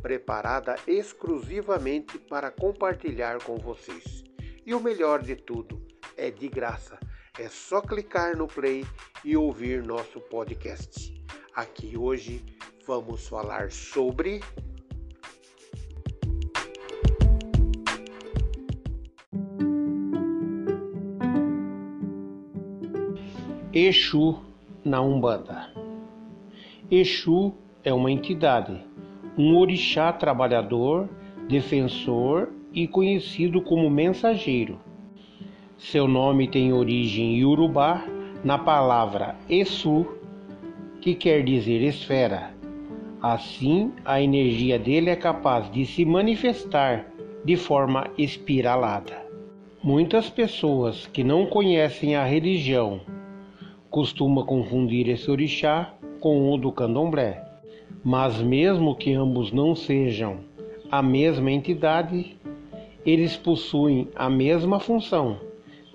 preparada exclusivamente para compartilhar com vocês. E o melhor de tudo, é de graça. É só clicar no play e ouvir nosso podcast. Aqui hoje vamos falar sobre Exu na Umbanda. Exu é uma entidade um orixá trabalhador, defensor e conhecido como mensageiro. Seu nome tem origem iorubá na palavra Esu, que quer dizer esfera. Assim, a energia dele é capaz de se manifestar de forma espiralada. Muitas pessoas que não conhecem a religião costumam confundir esse orixá com o do candomblé. Mas, mesmo que ambos não sejam a mesma entidade, eles possuem a mesma função: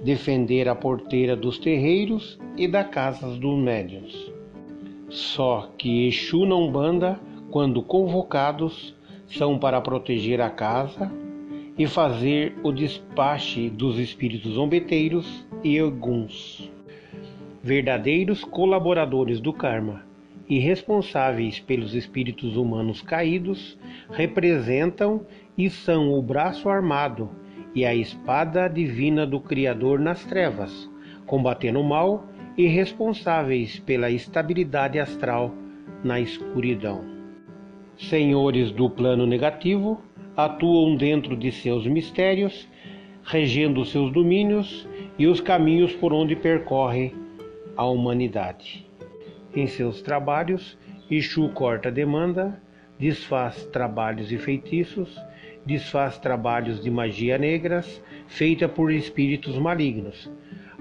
defender a porteira dos terreiros e das casas dos médiuns. Só que Exu não banda quando convocados são para proteger a casa e fazer o despache dos espíritos zombeteiros e alguns verdadeiros colaboradores do karma e responsáveis pelos espíritos humanos caídos representam e são o braço armado e a espada divina do Criador nas trevas, combatendo o mal e responsáveis pela estabilidade astral na escuridão. Senhores do plano negativo atuam dentro de seus mistérios, regendo seus domínios e os caminhos por onde percorre a humanidade. Em seus trabalhos, Exu corta demanda, desfaz trabalhos e feitiços, desfaz trabalhos de magia negras feita por espíritos malignos,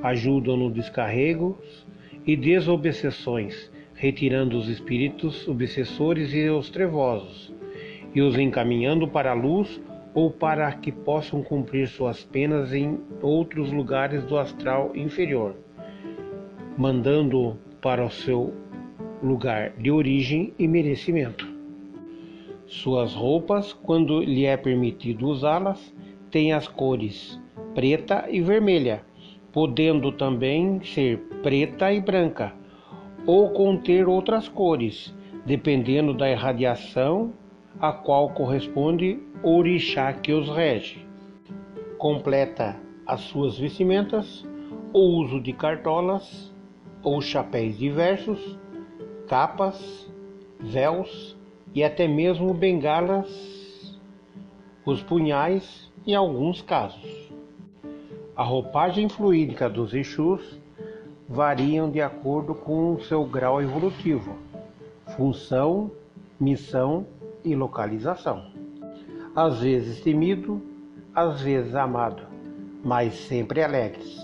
ajudam no descarregos e desobsessões, retirando os espíritos obsessores e os trevosos, e os encaminhando para a luz ou para que possam cumprir suas penas em outros lugares do astral inferior, mandando para o seu lugar de origem e merecimento. Suas roupas, quando lhe é permitido usá-las, têm as cores preta e vermelha, podendo também ser preta e branca, ou conter outras cores, dependendo da irradiação a qual corresponde o orixá que os rege. Completa as suas vestimentas o uso de cartolas ou chapéus diversos capas, véus e até mesmo bengalas, os punhais em alguns casos. A roupagem fluídica dos Exus variam de acordo com seu grau evolutivo, função, missão e localização. Às vezes temido, às vezes amado, mas sempre alegres,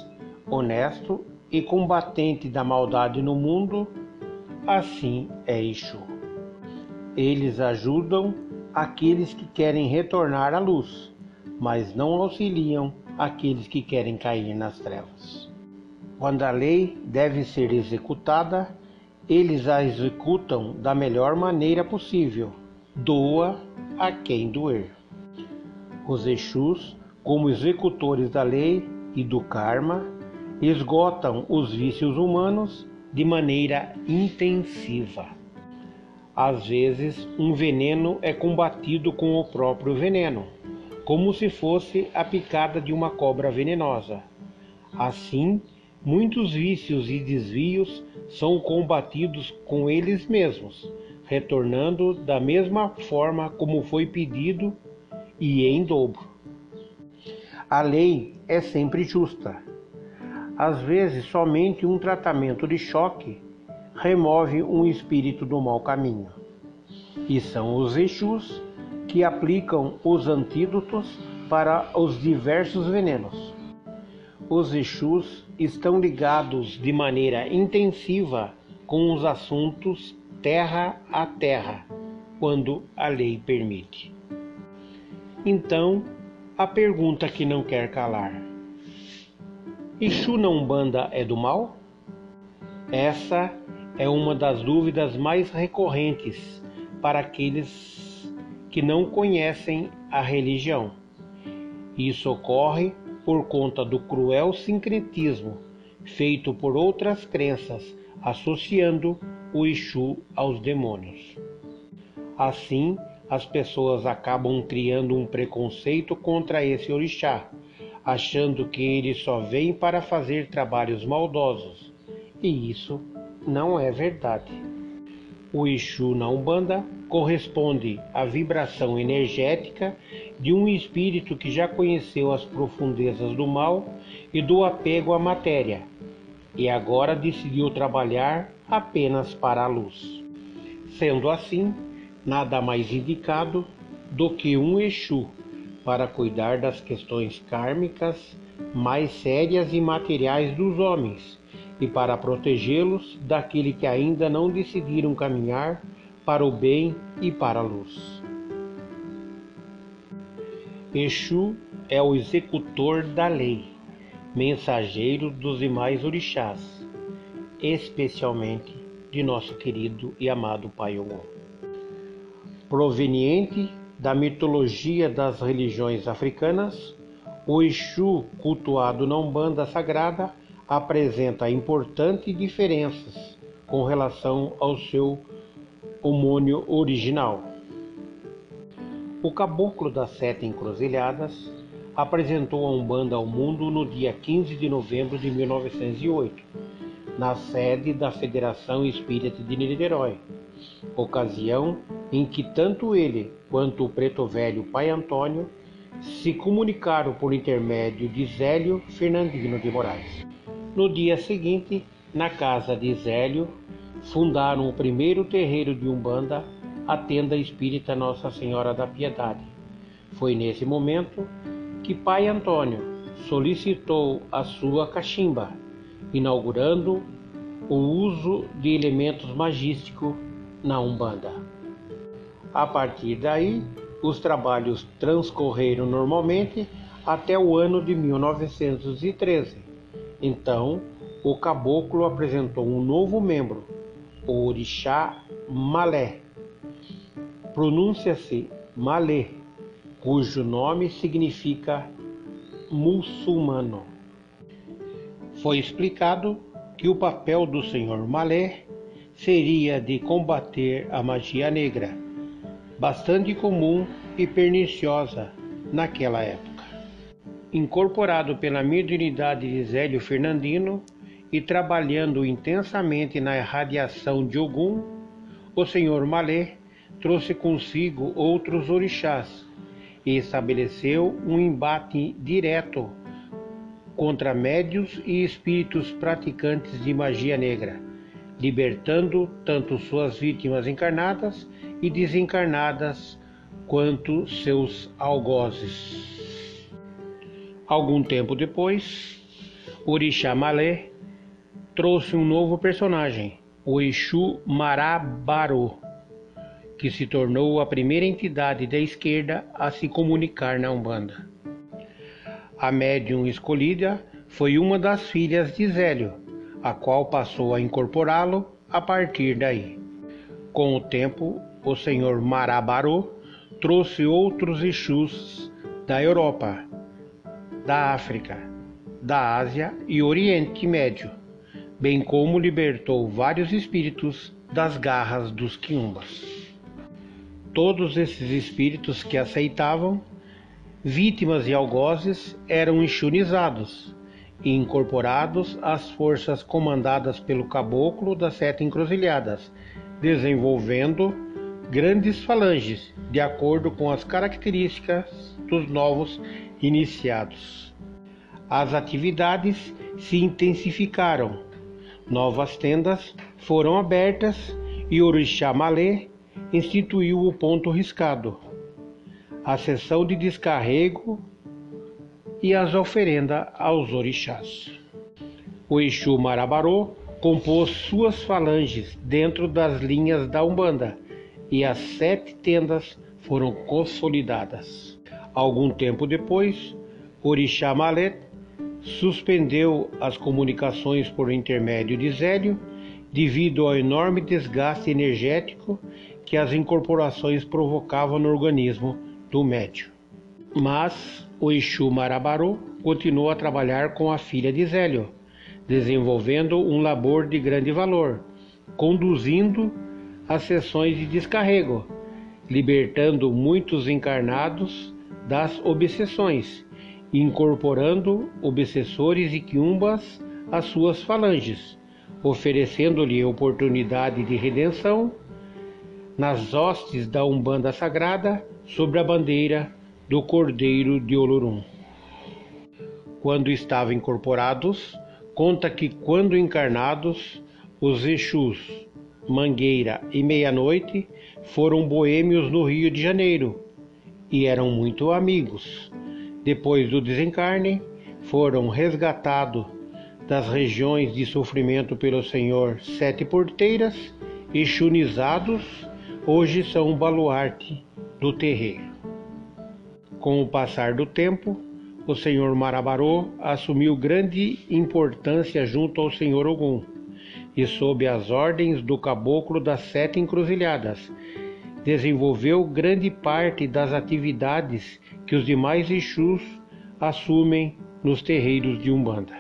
honesto e combatente da maldade no mundo assim é Exu. Eles ajudam aqueles que querem retornar à luz, mas não auxiliam aqueles que querem cair nas trevas. Quando a lei deve ser executada, eles a executam da melhor maneira possível, doa a quem doer. Os Exus, como executores da lei e do karma, esgotam os vícios humanos de maneira intensiva. Às vezes, um veneno é combatido com o próprio veneno, como se fosse a picada de uma cobra venenosa. Assim, muitos vícios e desvios são combatidos com eles mesmos, retornando da mesma forma como foi pedido e em dobro. A lei é sempre justa às vezes, somente um tratamento de choque remove um espírito do mau caminho. E são os Exus que aplicam os antídotos para os diversos venenos. Os Exus estão ligados de maneira intensiva com os assuntos terra a terra, quando a lei permite. Então, a pergunta que não quer calar: Exu na Umbanda é do mal? Essa é uma das dúvidas mais recorrentes para aqueles que não conhecem a religião. Isso ocorre por conta do cruel sincretismo feito por outras crenças associando o Exu aos demônios. Assim, as pessoas acabam criando um preconceito contra esse orixá, achando que ele só vem para fazer trabalhos maldosos. E isso não é verdade. O Exu na Umbanda corresponde à vibração energética de um espírito que já conheceu as profundezas do mal e do apego à matéria, e agora decidiu trabalhar apenas para a luz. Sendo assim, nada mais indicado do que um Exu para cuidar das questões kármicas mais sérias e materiais dos homens e para protegê-los daquele que ainda não decidiram caminhar para o bem e para a luz. Exu é o executor da lei, mensageiro dos demais orixás, especialmente de nosso querido e amado Pai Ogum. Proveniente da mitologia das religiões africanas, o Exu cultuado na Umbanda Sagrada apresenta importantes diferenças com relação ao seu homônio original. O Caboclo das Sete Encruzilhadas apresentou a Umbanda ao mundo no dia 15 de novembro de 1908, na sede da Federação Espírita de Niterói, ocasião em que tanto ele quanto o preto velho Pai Antônio se comunicaram por intermédio de Zélio Fernandino de Moraes. No dia seguinte, na casa de Zélio, fundaram o primeiro terreiro de Umbanda, a tenda espírita Nossa Senhora da Piedade. Foi nesse momento que Pai Antônio solicitou a sua cachimba, inaugurando o uso de elementos magísticos na Umbanda. A partir daí, os trabalhos transcorreram normalmente até o ano de 1913 então, o caboclo apresentou um novo membro, o orixá Malé. Pronuncia-se Malé, cujo nome significa muçulmano. Foi explicado que o papel do senhor Malé seria de combater a magia negra, bastante comum e perniciosa naquela época. Incorporado pela mediunidade de Zélio Fernandino e trabalhando intensamente na irradiação de Ogum, o senhor Malé trouxe consigo outros orixás e estabeleceu um embate direto contra médios e espíritos praticantes de magia negra, libertando tanto suas vítimas encarnadas e desencarnadas quanto seus algozes. Algum tempo depois, Orixá Malé trouxe um novo personagem, o Exu Marabaro, que se tornou a primeira entidade da esquerda a se comunicar na Umbanda. A médium escolhida foi uma das filhas de Zélio, a qual passou a incorporá-lo a partir daí. Com o tempo, o senhor Marabaro trouxe outros Exus da Europa, da África, da Ásia e Oriente Médio, bem como libertou vários espíritos das garras dos quiumbas. Todos esses espíritos que aceitavam, vítimas e algozes, eram enxunizados e incorporados às forças comandadas pelo caboclo das sete encruzilhadas, desenvolvendo grandes falanges de acordo com as características dos novos iniciados. As atividades se intensificaram, novas tendas foram abertas e Orixá Malê instituiu o ponto riscado. a sessão de descarrego e as oferendas aos orixás. O Exu Marabarô compôs suas falanges dentro das linhas da Umbanda e as sete tendas foram consolidadas. Algum tempo depois, Orixá Malet suspendeu as comunicações por intermédio de Zélio devido ao enorme desgaste energético que as incorporações provocavam no organismo do médium. Mas o Exu Marabarô continuou a trabalhar com a filha de Zélio, desenvolvendo um labor de grande valor, conduzindo as sessões de descarrego, libertando muitos encarnados das obsessões, incorporando obsessores e quiumbas às suas falanges, oferecendo-lhe oportunidade de redenção nas hostes da Umbanda Sagrada sob a bandeira do Cordeiro de Olorum. Quando estavam incorporados, conta que quando encarnados, os Exus, Mangueira e Meia-Noite foram boêmios no Rio de Janeiro e eram muito amigos. Depois do desencarne, foram resgatados das regiões de sofrimento pelo Senhor Sete Porteiras e chunizados, hoje são o baluarte do terreiro. Com o passar do tempo, o Senhor Marabarô assumiu grande importância junto ao Senhor Ogum e, sob as ordens do Caboclo das Sete Encruzilhadas, desenvolveu grande parte das atividades que os demais Exus assumem nos terreiros de Umbanda.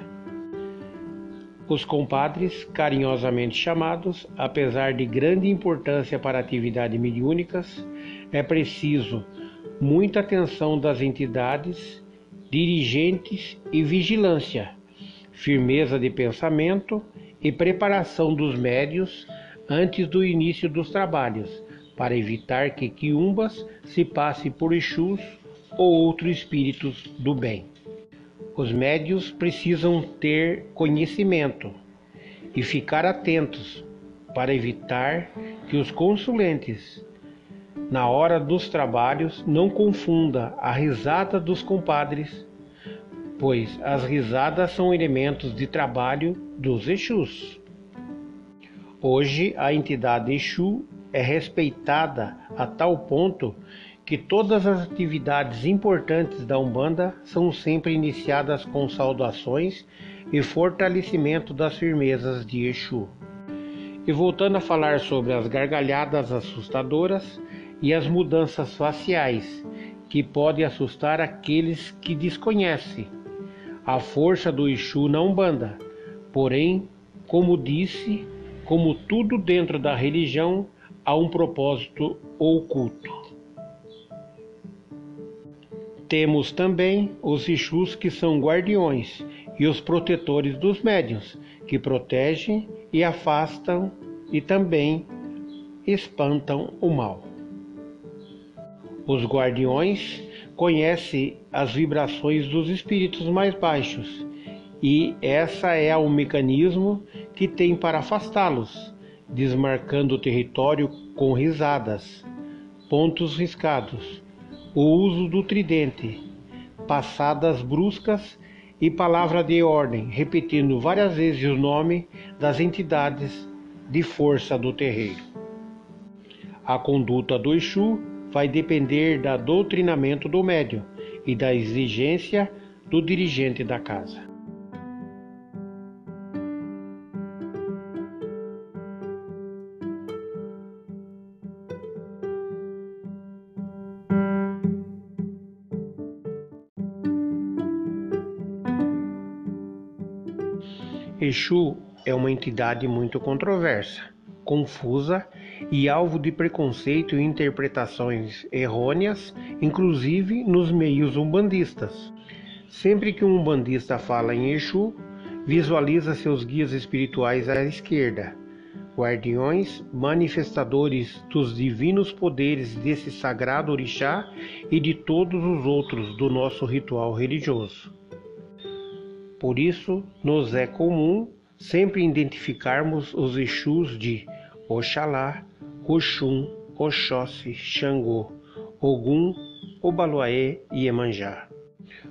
Os compadres, carinhosamente chamados, apesar de grande importância para atividades mediúnicas, é preciso muita atenção das entidades, dirigentes e vigilância, firmeza de pensamento e preparação dos médios antes do início dos trabalhos, para evitar que quiumbas se passe por Exus ou outros espíritos do bem. Os médios precisam ter conhecimento e ficar atentos para evitar que os consulentes na hora dos trabalhos, não confunda a risada dos compadres, pois as risadas são elementos de trabalho dos Exus. Hoje, a entidade Exu é respeitada a tal ponto que todas as atividades importantes da Umbanda são sempre iniciadas com saudações e fortalecimento das firmezas de Exu. E voltando a falar sobre as gargalhadas assustadoras, e as mudanças faciais, que podem assustar aqueles que desconhecem a força do Exu na Umbanda. Porém, como disse, como tudo dentro da religião, há um propósito oculto. Temos também os Exus que são guardiões e os protetores dos médiuns, que protegem e afastam e também espantam o mal. Os guardiões conhecem as vibrações dos espíritos mais baixos e essa é o mecanismo que tem para afastá-los, desmarcando o território com risadas, pontos riscados, o uso do tridente, passadas bruscas e palavra de ordem, repetindo várias vezes o nome das entidades de força do terreiro. A conduta do Exu vai depender do doutrinamento do médium e da exigência do dirigente da casa. Exu é uma entidade muito controversa, confusa e alvo de preconceito e interpretações errôneas, inclusive nos meios umbandistas. Sempre que um umbandista fala em Exu, visualiza seus guias espirituais à esquerda, guardiões, manifestadores dos divinos poderes desse sagrado orixá e de todos os outros do nosso ritual religioso. Por isso, nos é comum sempre identificarmos os Exus de Oxalá, Oxum, Oxóssi, Xangô, Ogum, Obaloaê e Emanjá.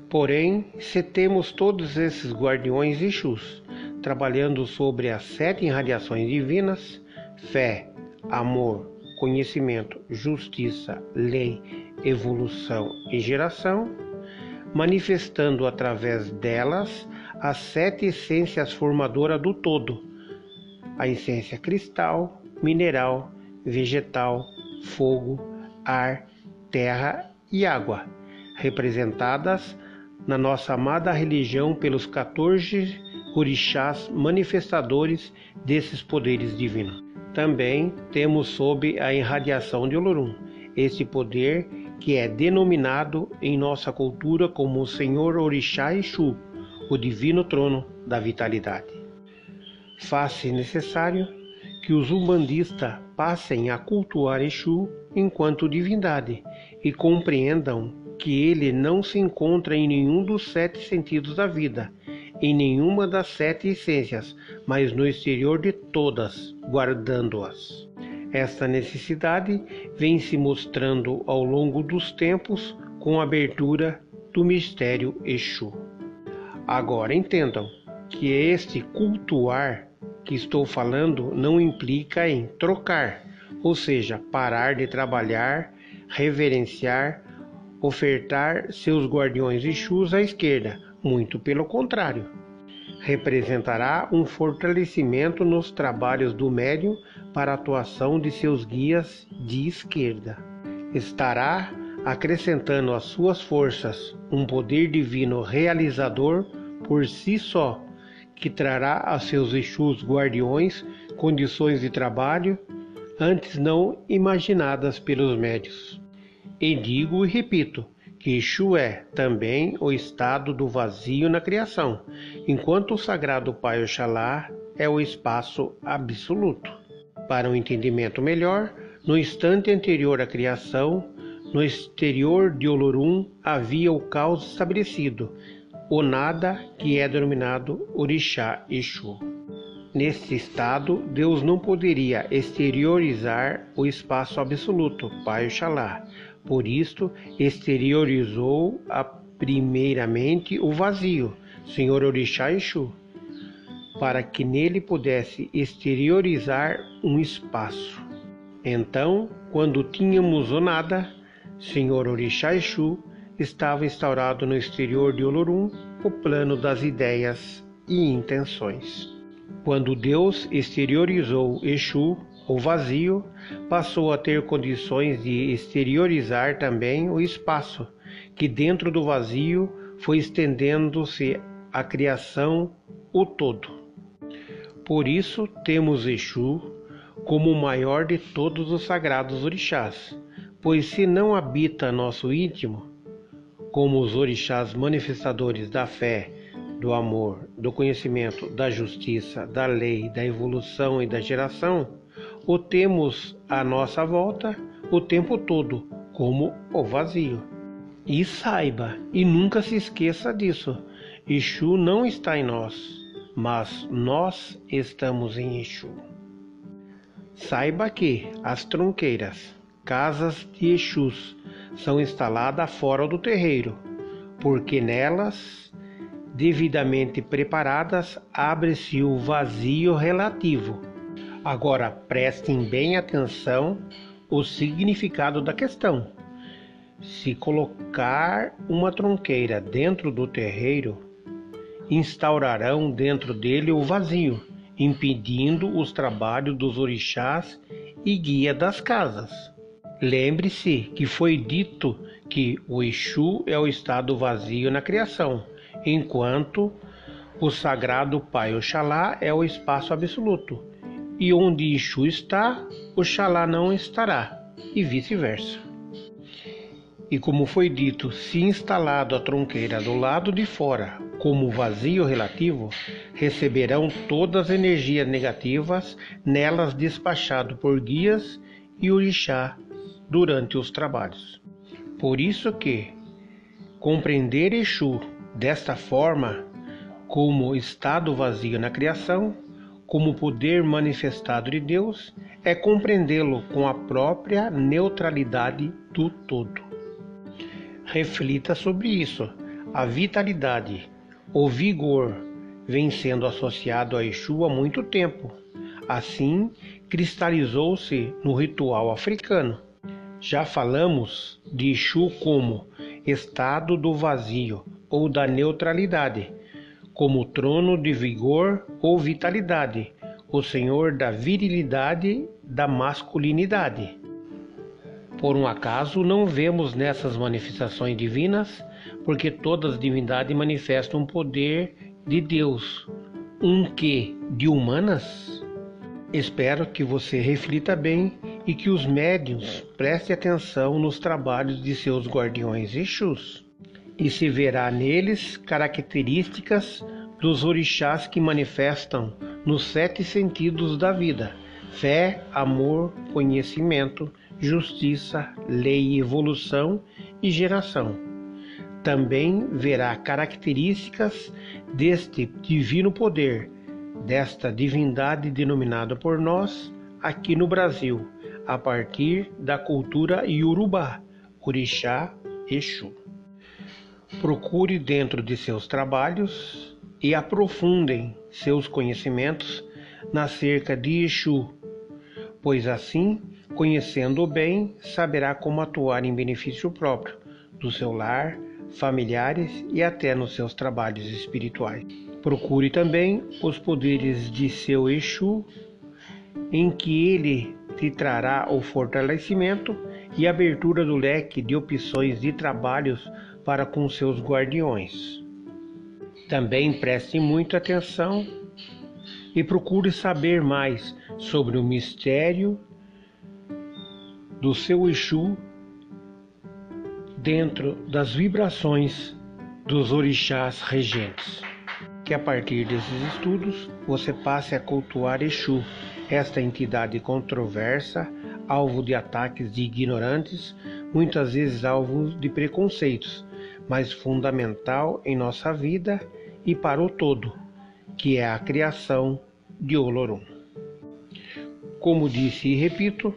Porém, se temos todos esses guardiões Exus trabalhando sobre as sete irradiações divinas, fé, amor, conhecimento, justiça, lei, evolução e geração, manifestando através delas as sete essências formadoras do todo: a essência cristal, mineral, vegetal, fogo, ar, terra e água, representadas na nossa amada religião pelos 14 orixás manifestadores desses poderes divinos. Também temos sob a irradiação de Olorum esse poder que é denominado em nossa cultura como o Senhor Orixá Exu, o divino trono da vitalidade. Faz-se necessário que os umbandistas passem a cultuar Exu enquanto divindade e compreendam que ele não se encontra em nenhum dos sete sentidos da vida, em nenhuma das sete essências, mas no exterior de todas, guardando-as. Esta necessidade vem se mostrando ao longo dos tempos com a abertura do mistério Exu. Agora entendam que este cultuar que estou falando não implica em trocar, ou seja, parar de trabalhar, reverenciar, ofertar seus guardiões Exus à esquerda, muito pelo contrário. Representará um fortalecimento nos trabalhos do médium para a atuação de seus guias de esquerda. Estará acrescentando às suas forças um poder divino realizador por si só, que trará a seus Exus guardiões condições de trabalho antes não imaginadas pelos médios. E digo e repito que Exu é também o estado do vazio na criação, enquanto o sagrado Pai Oxalá é o espaço absoluto. Para um entendimento melhor, no instante anterior à criação, no exterior de Olorum havia o caos estabelecido, o nada que é denominado Orixá Exu. Nesse estado, Deus não poderia exteriorizar o espaço absoluto, Pai Oxalá. Por isto, exteriorizou a, primeiramente o vazio, Senhor Orixá Exu, para que nele pudesse exteriorizar um espaço. Então, quando tínhamos o nada, Senhor Orixá Exu estava instaurado no exterior de Olorum o plano das ideias e intenções. Quando Deus exteriorizou Exu, o vazio, passou a ter condições de exteriorizar também o espaço, que dentro do vazio foi estendendo-se a criação, o todo. Por isso temos Exu como o maior de todos os sagrados orixás, pois se não habita nosso íntimo, como os orixás manifestadores da fé, do amor, do conhecimento, da justiça, da lei, da evolução e da geração, o temos à nossa volta o tempo todo, como o vazio. E saiba, e nunca se esqueça disso: Exu não está em nós, mas nós estamos em Exu. Saiba que as tronqueiras, casas de Exus, são instaladas fora do terreiro, porque nelas, devidamente preparadas, abre-se o vazio relativo. Agora prestem bem atenção o significado da questão. Se colocar uma tronqueira dentro do terreiro, instaurarão dentro dele o vazio, impedindo os trabalhos dos orixás e guia das casas. Lembre-se que foi dito que o Exu é o estado vazio na criação, enquanto o sagrado Pai Oxalá é o espaço absoluto. E onde Exu está, Oxalá não estará, e vice-versa. E como foi dito, se instalado a tronqueira do lado de fora como vazio relativo, receberão todas as energias negativas nelas despachado por guias e orixá durante os trabalhos. Por isso que compreender Exu desta forma, como estado vazio na criação, como poder manifestado de Deus, é compreendê-lo com a própria neutralidade do todo. reflita sobre isso. A vitalidade, o vigor, vem sendo associado a Exu há muito tempo. Assim, cristalizou-se no ritual africano. Já falamos de Exu como estado do vazio ou da neutralidade, como trono de vigor ou vitalidade, o senhor da virilidade, da masculinidade. Por um acaso não vemos nessas manifestações divinas, porque todas as divindades manifestam um poder de Deus, um que de humanas? Espero que você reflita bem e que os médiuns prestem atenção nos trabalhos de seus guardiões Exus, e se verá neles características dos orixás que manifestam nos sete sentidos da vida: fé, amor, conhecimento, justiça, lei, evolução e geração. Também verá características deste divino poder, desta divindade denominada por nós aqui no Brasil a partir da cultura iorubá, orixá, Exu. Procure dentro de seus trabalhos e aprofundem seus conhecimentos na cerca de Exu, pois assim, conhecendo bem, saberá como atuar em benefício próprio do seu lar, familiares e até nos seus trabalhos espirituais. Procure também os poderes de seu Exu, em que ele te trará o fortalecimento e abertura do leque de opções de trabalhos para com seus guardiões. Também preste muita atenção e procure saber mais sobre o mistério do seu Exu dentro das vibrações dos orixás regentes. Que a partir desses estudos você passe a cultuar Exu esta entidade controversa, alvo de ataques de ignorantes, muitas vezes alvo de preconceitos, mas fundamental em nossa vida e para o todo, que é a criação de Olorum. Como disse e repito,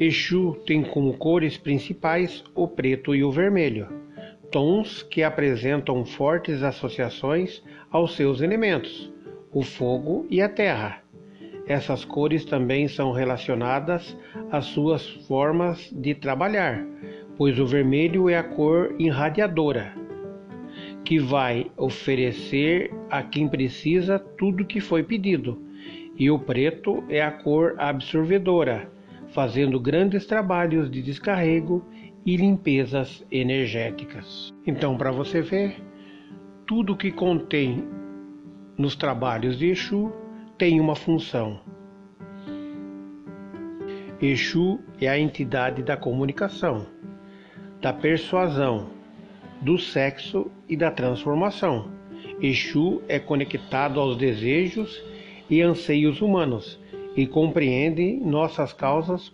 Exu tem como cores principais o preto e o vermelho, tons que apresentam fortes associações aos seus elementos, o fogo e a terra essas cores também são relacionadas às suas formas de trabalhar, pois o vermelho é a cor irradiadora, que vai oferecer a quem precisa tudo que foi pedido, e o preto é a cor absorvedora, fazendo grandes trabalhos de descarrego e limpezas energéticas. Então, para você ver, tudo que contém nos trabalhos de Exu tem uma função. Exu é a entidade da comunicação, da persuasão, do sexo e da transformação. Exu é conectado aos desejos e anseios humanos e compreende nossas causas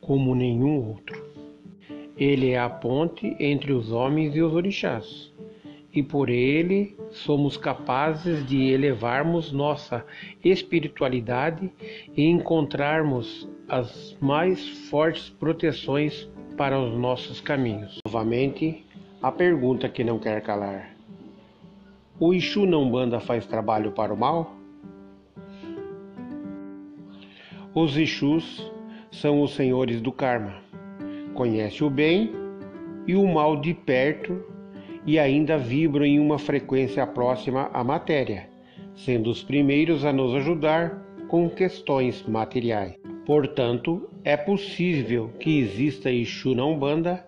como nenhum outro. Ele é a ponte entre os homens e os orixás e por ele somos capazes de elevarmos nossa espiritualidade e encontrarmos as mais fortes proteções para os nossos caminhos. Novamente, a pergunta que não quer calar: O Exu não banda faz trabalho para o mal? Os Exus são os senhores do karma. Conhece o bem e o mal de perto e ainda vibram em uma frequência próxima à matéria, sendo os primeiros a nos ajudar com questões materiais. Portanto, é possível que exista Exu na Umbanda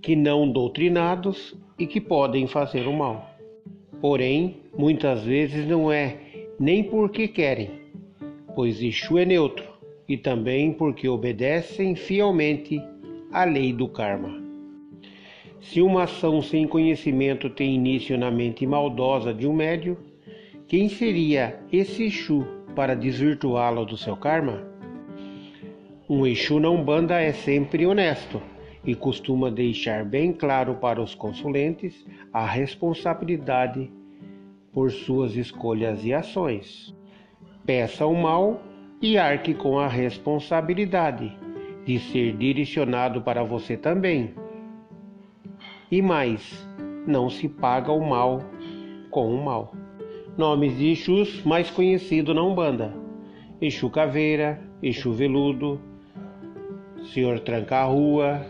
que não doutrinados e que podem fazer o mal. Porém, muitas vezes não é nem porque querem, pois Exu é neutro, e também porque obedecem fielmente à lei do karma. Se uma ação sem conhecimento tem início na mente maldosa de um médio, quem seria esse Exu para desvirtuá-lo do seu karma? Um Exu na Umbanda é sempre honesto e costuma deixar bem claro para os consulentes a responsabilidade por suas escolhas e ações. Peça o mal e arque com a responsabilidade de ser direcionado para você também E mais, não se paga o mal com o mal. Nomes de Exus mais conhecido na Umbanda: Exu Caveira, Exu Veludo, Senhor Tranca-Rua,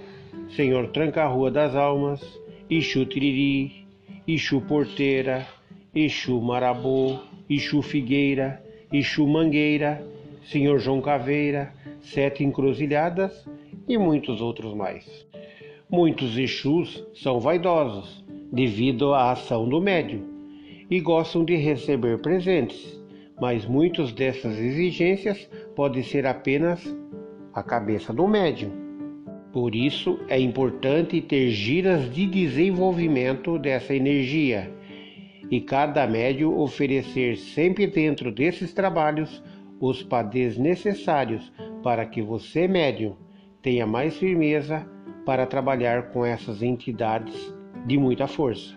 Senhor Tranca-Rua das Almas, Exu Tiriri, Exu Porteira, Exu Marabô, Exu Figueira, Exu Mangueira, Senhor João Caveira, Sete Encruzilhadas e muitos outros mais. Muitos Exus são vaidosos devido à ação do médium e gostam de receber presentes, mas muitas dessas exigências podem ser apenas a cabeça do médium. Por isso é importante ter giras de desenvolvimento dessa energia e cada médium oferecer sempre dentro desses trabalhos os padês necessários para que você, médium, tenha mais firmeza para trabalhar com essas entidades de muita força.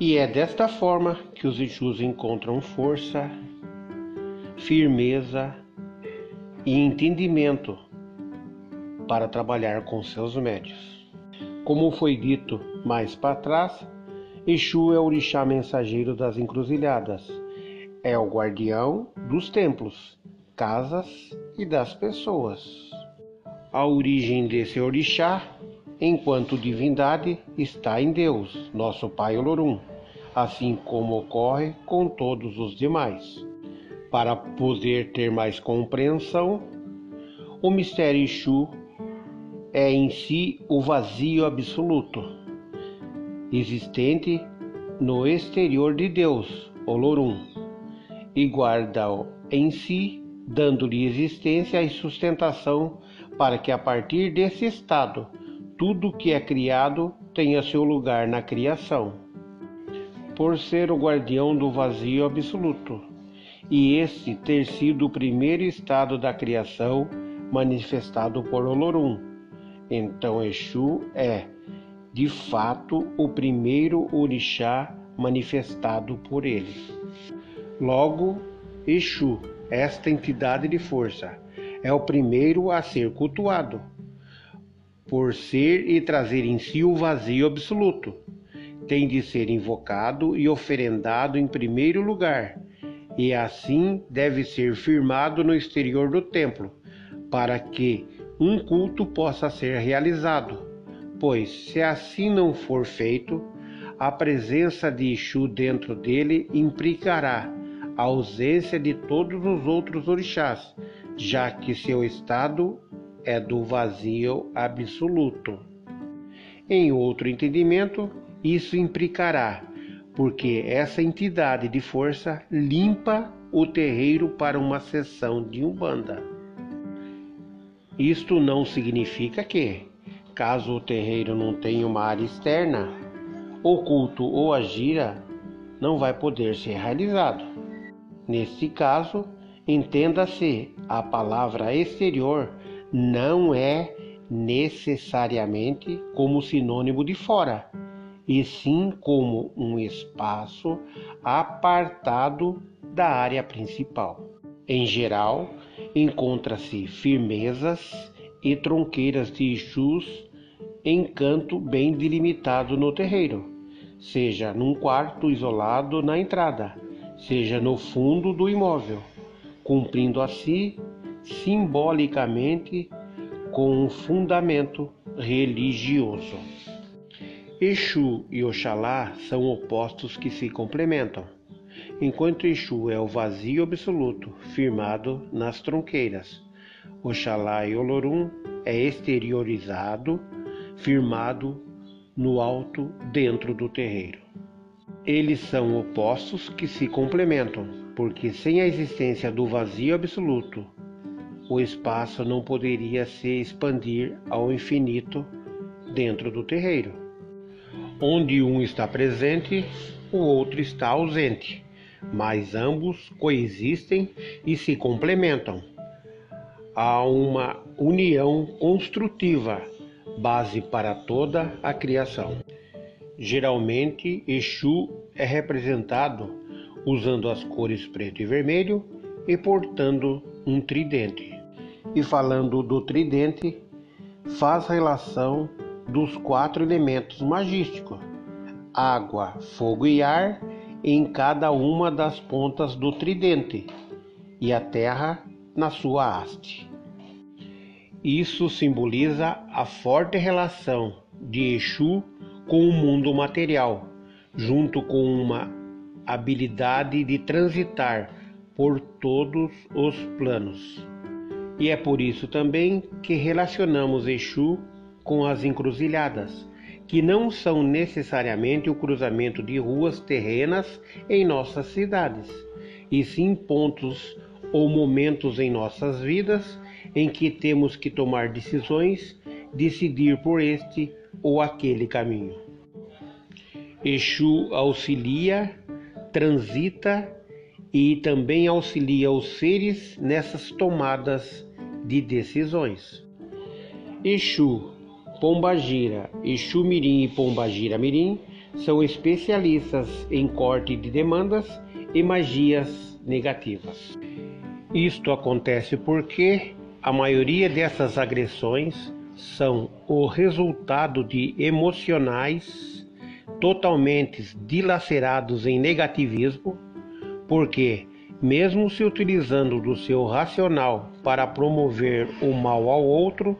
E é desta forma que os Exus encontram força, firmeza e entendimento para trabalhar com seus médios. Como foi dito mais para trás, Exu é o orixá mensageiro das encruzilhadas, é o guardião dos templos, casas e das pessoas. A origem desse orixá enquanto divindade está em Deus, nosso Pai Olorum, assim como ocorre com todos os demais. Para poder ter mais compreensão, o mistério Exu é em si o vazio absoluto, existente no exterior de Deus, Olorum, e guarda-o em si, dando-lhe existência e sustentação para que a partir desse estado tudo que é criado tenha seu lugar na criação, por ser o guardião do vazio absoluto, e este ter sido o primeiro estado da criação manifestado por Olorum. Então Exu é, de fato, o primeiro orixá manifestado por ele. Logo, Exu, esta entidade de força, é o primeiro a ser cultuado por ser e trazer em si o vazio absoluto. Tem de ser invocado e oferendado em primeiro lugar, e assim deve ser firmado no exterior do templo, para que um culto possa ser realizado. Pois, se assim não for feito, a presença de Exu dentro dele implicará a ausência de todos os outros orixás, já que seu estado é do vazio absoluto. Em outro entendimento, isso implicará, porque essa entidade de força limpa o terreiro para uma sessão de umbanda. Isto não significa que, caso o terreiro não tenha uma área externa, o culto ou a gira não vai poder ser realizado. Neste caso, entenda-se a palavra exterior não é necessariamente como sinônimo de fora, e sim como um espaço apartado da área principal. Em geral, encontra-se firmezas e tronqueiras de Exus em canto bem delimitado no terreiro, seja num quarto isolado na entrada, seja no fundo do imóvel, cumprindo assim simbolicamente com um fundamento religioso. Exu e Oxalá são opostos que se complementam. Enquanto Exu é o vazio absoluto, firmado nas tronqueiras, Oxalá e Olorum é exteriorizado, firmado no alto dentro do terreiro. Eles são opostos que se complementam, porque sem a existência do vazio absoluto o espaço não poderia se expandir ao infinito dentro do terreiro. Onde um está presente, o outro está ausente, mas ambos coexistem e se complementam. Há uma união construtiva, base para toda a criação. Geralmente, Exu é representado usando as cores preto e vermelho e portando um tridente e falando do tridente, faz relação dos quatro elementos magísticos: água, fogo e ar, em cada uma das pontas do tridente, e a terra na sua haste. Isso simboliza a forte relação de Exu com o mundo material, junto com uma habilidade de transitar por todos os planos. E é por isso também que relacionamos Exu com as encruzilhadas, que não são necessariamente o cruzamento de ruas terrenas em nossas cidades, e sim pontos ou momentos em nossas vidas em que temos que tomar decisões, decidir por este ou aquele caminho. Exu auxilia, transita e também auxilia os seres nessas tomadas de decisões. Exu, Pombagira, Exu Mirim e Pombagira Mirim são especialistas em corte de demandas e magias negativas. Isto acontece porque a maioria dessas agressões são o resultado de emocionais totalmente dilacerados em negativismo, porque, mesmo se utilizando do seu racional para promover o mal ao outro,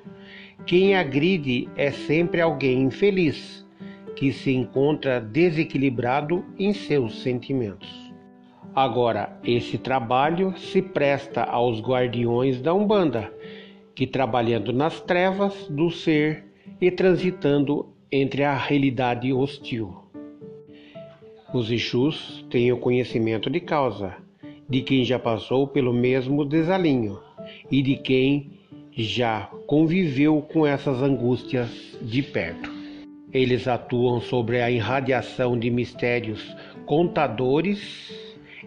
quem agride é sempre alguém infeliz, que se encontra desequilibrado em seus sentimentos. Agora, esse trabalho se presta aos guardiões da Umbanda, que trabalhando nas trevas do ser e transitando entre a realidade hostil. Os Exus têm o conhecimento de causa, de quem já passou pelo mesmo desalinho e de quem já conviveu com essas angústias de perto. Eles atuam sobre a irradiação de mistérios contadores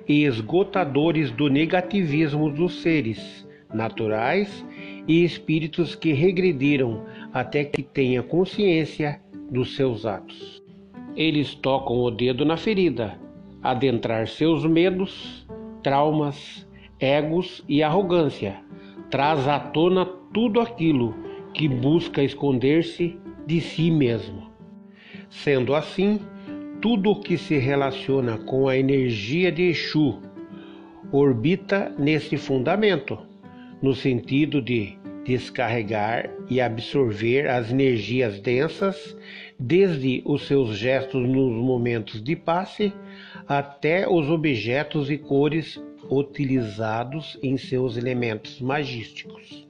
e esgotadores do negativismo dos seres naturais e espíritos que regrediram até que tenha consciência dos seus atos. Eles tocam o dedo na ferida, adentrar seus medos, traumas, egos e arrogância. Traz à tona tudo aquilo que busca esconder-se de si mesmo. Sendo assim, tudo o que se relaciona com a energia de Exu orbita nesse fundamento, no sentido de descarregar e absorver as energias densas, desde os seus gestos nos momentos de passe até os objetos e cores utilizados em seus elementos magísticos.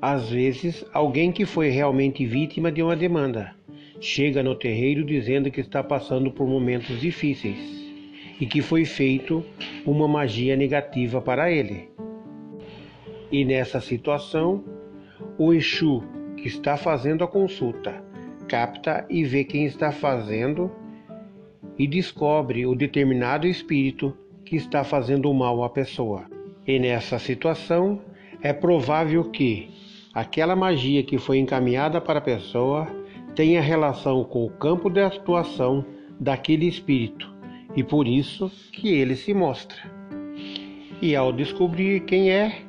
Às vezes, alguém que foi realmente vítima de uma demanda chega no terreiro dizendo que está passando por momentos difíceis e que foi feito uma magia negativa para ele. E nessa situação, o Exu que está fazendo a consulta capta e vê quem está fazendo e descobre o determinado espírito que está fazendo mal à pessoa. E nessa situação, é provável que aquela magia que foi encaminhada para a pessoa tenha relação com o campo de atuação daquele espírito e por isso que ele se mostra. E ao descobrir quem é,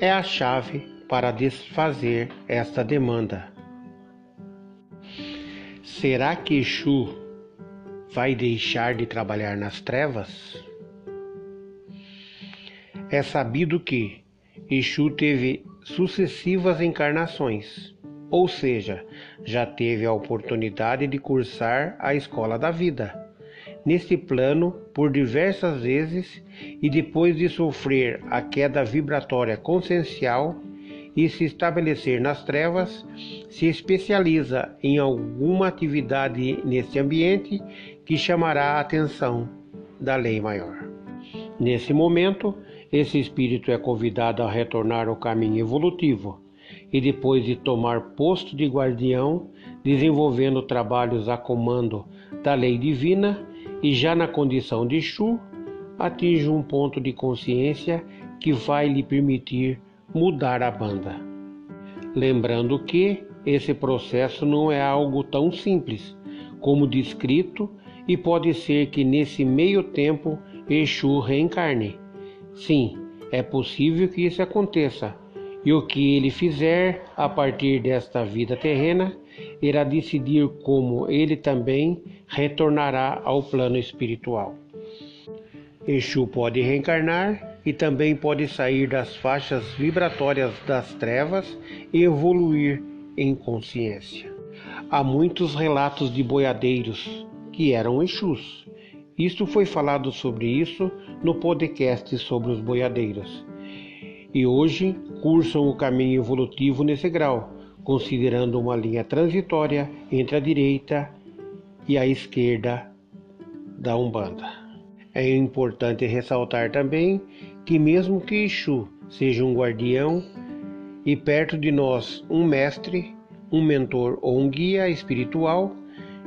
é a chave para desfazer esta demanda. Será que Exu vai deixar de trabalhar nas trevas? É sabido que Exu teve sucessivas encarnações, ou seja, já teve a oportunidade de cursar a escola da vida neste plano por diversas vezes e depois de sofrer a queda vibratória consciencial e se estabelecer nas trevas, se especializa em alguma atividade neste ambiente que chamará a atenção da lei maior. Nesse momento, esse espírito é convidado a retornar ao caminho evolutivo e depois de tomar posto de guardião, desenvolvendo trabalhos a comando da lei divina, e já na condição de Shu, atinge um ponto de consciência que vai lhe permitir mudar a banda. Lembrando que esse processo não é algo tão simples como descrito e pode ser que nesse meio tempo Exu reencarne. Sim, é possível que isso aconteça E o que ele fizer a partir desta vida terrena irá decidir como ele também retornará ao plano espiritual. Exu pode reencarnar e também pode sair das faixas vibratórias das trevas e evoluir em consciência. Há muitos relatos de boiadeiros que eram Exus. Isto foi falado sobre isso no podcast sobre os boiadeiros. E hoje cursam o caminho evolutivo nesse grau, considerando uma linha transitória entre a direita e a esquerda da Umbanda. É importante ressaltar também que, mesmo que Exu seja um guardião e perto de nós um mestre, um mentor ou um guia espiritual,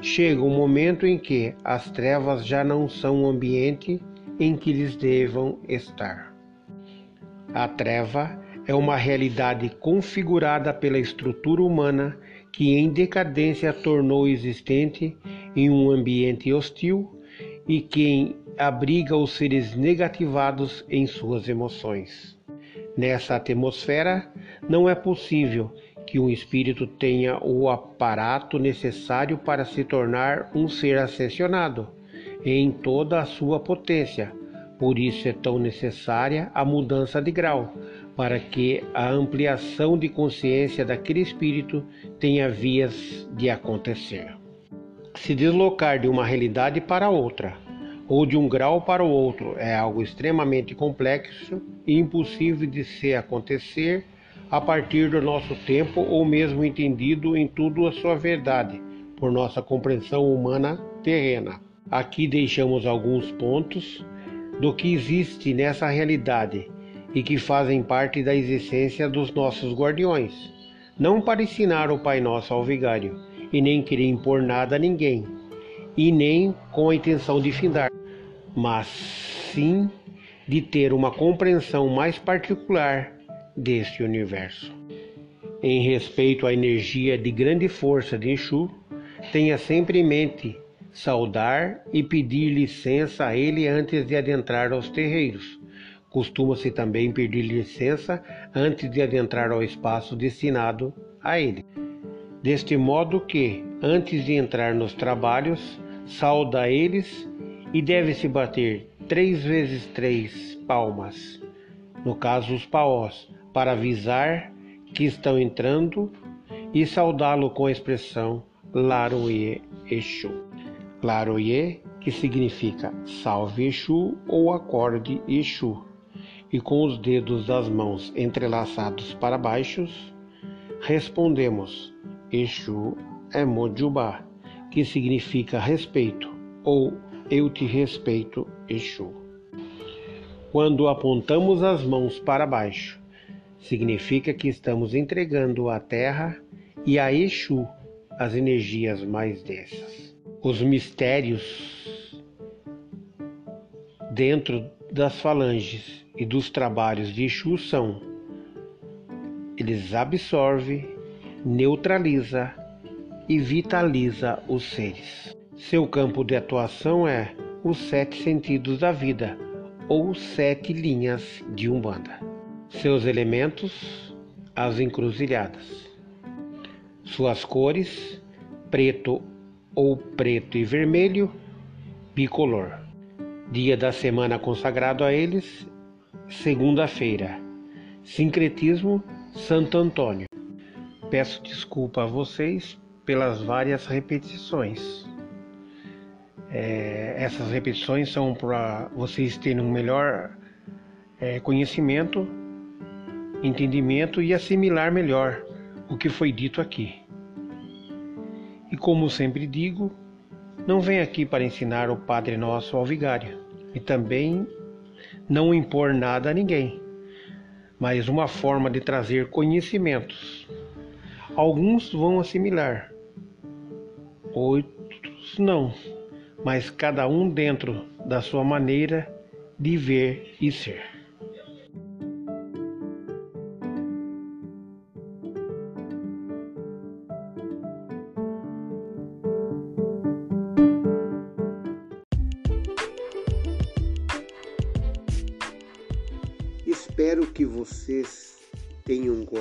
chega um momento em que as trevas já não são o ambiente em que eles devam estar. A treva é uma realidade configurada pela estrutura humana que em decadência tornou existente em um ambiente hostil e que abriga os seres negativados em suas emoções. Nessa atmosfera, não é possível que um espírito tenha o aparato necessário para se tornar um ser ascensionado em toda a sua potência. Por isso é tão necessária a mudança de grau, para que a ampliação de consciência daquele espírito tenha vias de acontecer. Se deslocar de uma realidade para outra, ou de um grau para o outro, é algo extremamente complexo e impossível de se acontecer a partir do nosso tempo ou mesmo entendido em tudo a sua verdade, por nossa compreensão humana terrena. Aqui deixamos alguns pontos do que existe nessa realidade e que fazem parte da existência dos nossos guardiões, não para ensinar o Pai Nosso ao vigário e nem querer impor nada a ninguém, e nem com a intenção de findar, mas sim de ter uma compreensão mais particular deste universo. Em respeito à energia de grande força de Exu, tenha sempre em mente saudar e pedir licença a ele antes de adentrar aos terreiros. Costuma-se também pedir licença antes de adentrar ao espaço destinado a ele. Deste modo que, antes de entrar nos trabalhos, sauda eles e deve-se bater três vezes três palmas, no caso os paós, para avisar que estão entrando e saudá-lo com a expressão Laroye Exu. Laroye, que significa salve Exu ou acorde Exu, e com os dedos das mãos entrelaçados para baixo, respondemos Exu é Mojubá, que significa respeito ou eu te respeito, Exu. Quando apontamos as mãos para baixo significa que estamos entregando à Terra e a Exu as energias mais densas. Os mistérios dentro das falanges e dos trabalhos de Exu são: eles absorve, neutraliza e vitaliza os seres. Seu campo de atuação é os sete sentidos da vida ou sete linhas de Umbanda. Seus elementos, as encruzilhadas. Suas cores, preto ou preto e vermelho, bicolor. Dia da semana consagrado a eles, segunda-feira. Sincretismo, Santo Antônio. Peço desculpa a vocês pelas várias repetições. É, essas repetições são para vocês terem um melhor é, conhecimento entendimento e assimilar melhor o que foi dito aqui. E como sempre digo, não vem aqui para ensinar o Padre Nosso ao vigário e também não impor nada a ninguém, mas uma forma de trazer conhecimentos. Alguns vão assimilar, outros não, mas cada um dentro da sua maneira de ver e ser.